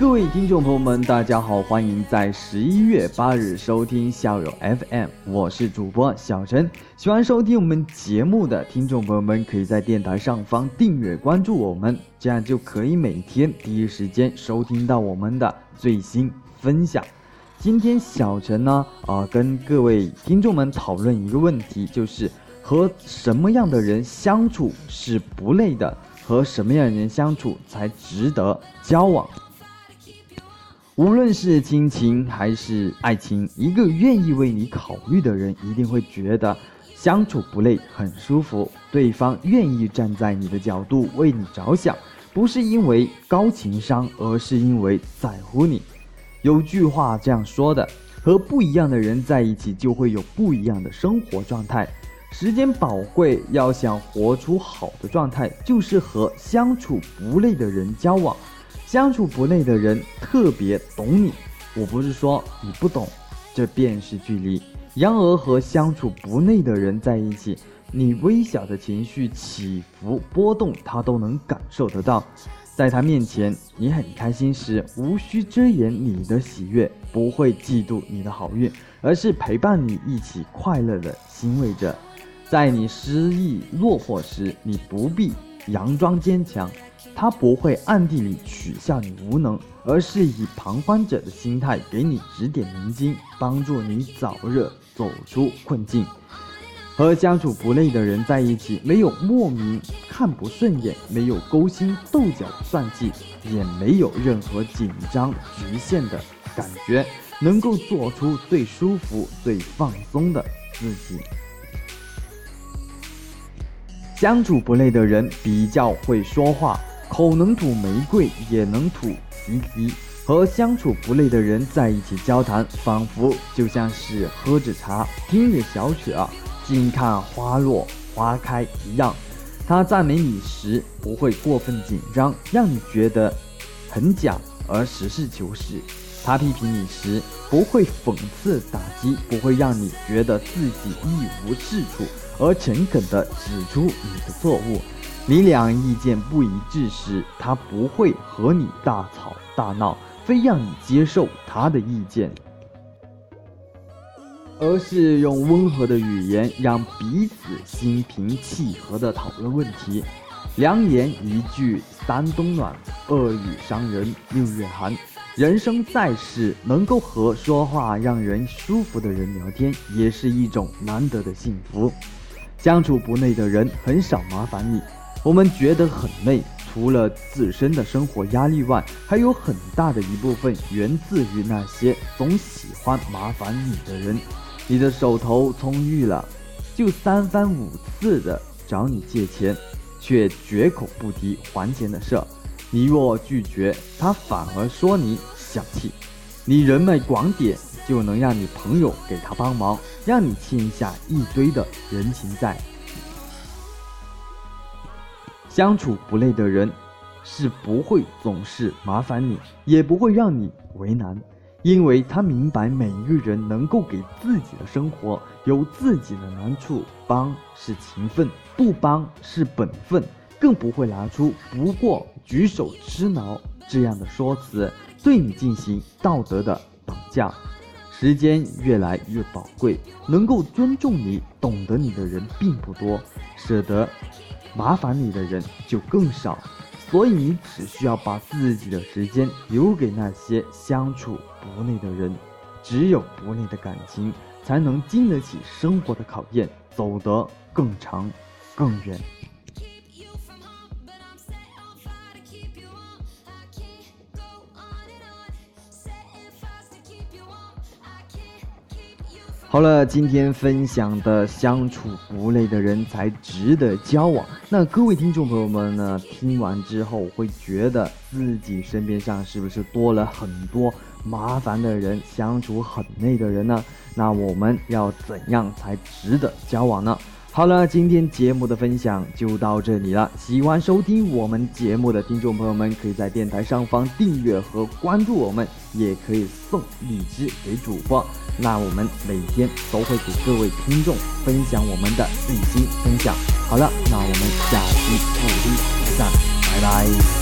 各位听众朋友们，大家好，欢迎在十一月八日收听校友 FM，我是主播小陈。喜欢收听我们节目的听众朋友们，可以在电台上方订阅关注我们，这样就可以每天第一时间收听到我们的最新分享。今天小陈呢，啊，跟各位听众们讨论一个问题，就是和什么样的人相处是不累的，和什么样的人相处才值得交往。无论是亲情还是爱情，一个愿意为你考虑的人，一定会觉得相处不累，很舒服。对方愿意站在你的角度为你着想，不是因为高情商，而是因为在乎你。有句话这样说的：和不一样的人在一起，就会有不一样的生活状态。时间宝贵，要想活出好的状态，就是和相处不累的人交往。相处不累的人特别懂你，我不是说你不懂，这便是距离。然而和相处不累的人在一起，你微小的情绪起伏波动，他都能感受得到。在他面前，你很开心时，无需遮掩你的喜悦，不会嫉妒你的好运，而是陪伴你一起快乐的欣慰着。在你失意落魄时，你不必佯装坚强。他不会暗地里取笑你无能，而是以旁观者的心态给你指点迷津，帮助你早日走出困境。和相处不累的人在一起，没有莫名看不顺眼，没有勾心斗角算计，也没有任何紧张局限的感觉，能够做出最舒服、最放松的自己。相处不累的人比较会说话。口能吐玫瑰，也能吐奇迹。和相处不累的人在一起交谈，仿佛就像是喝着茶，听着小曲儿，静看花落花开一样。他赞美你时不会过分紧张，让你觉得很假，而实事求是。他批评你时不会讽刺打击，不会让你觉得自己一无是处，而诚恳地指出你的错误。你俩意见不一致时，他不会和你大吵大闹，非让你接受他的意见，而是用温和的语言让彼此心平气和地讨论问题。良言一句三冬暖，恶语伤人六月寒。人生在世，能够和说话让人舒服的人聊天，也是一种难得的幸福。相处不累的人，很少麻烦你。我们觉得很累，除了自身的生活压力外，还有很大的一部分源自于那些总喜欢麻烦你的人。你的手头充裕了，就三番五次的找你借钱，却绝口不提还钱的事儿。你若拒绝，他反而说你小气。你人脉广点，就能让你朋友给他帮忙，让你欠下一堆的人情债。相处不累的人，是不会总是麻烦你，也不会让你为难，因为他明白每一个人能够给自己的生活有自己的难处，帮是情分，不帮是本分，更不会拿出不过举手之劳这样的说辞对你进行道德的绑架。时间越来越宝贵，能够尊重你、懂得你的人并不多，舍得。麻烦你的人就更少，所以你只需要把自己的时间留给那些相处不累的人。只有不累的感情，才能经得起生活的考验，走得更长、更远。好了，今天分享的相处不累的人才值得交往。那各位听众朋友们呢？听完之后会觉得自己身边上是不是多了很多麻烦的人，相处很累的人呢？那我们要怎样才值得交往呢？好了，今天节目的分享就到这里了。喜欢收听我们节目的听众朋友们，可以在电台上方订阅和关注我们，也可以送荔枝给主播。那我们每天都会给各位听众分享我们的最新分享。好了，那我们下期不见不散，拜拜。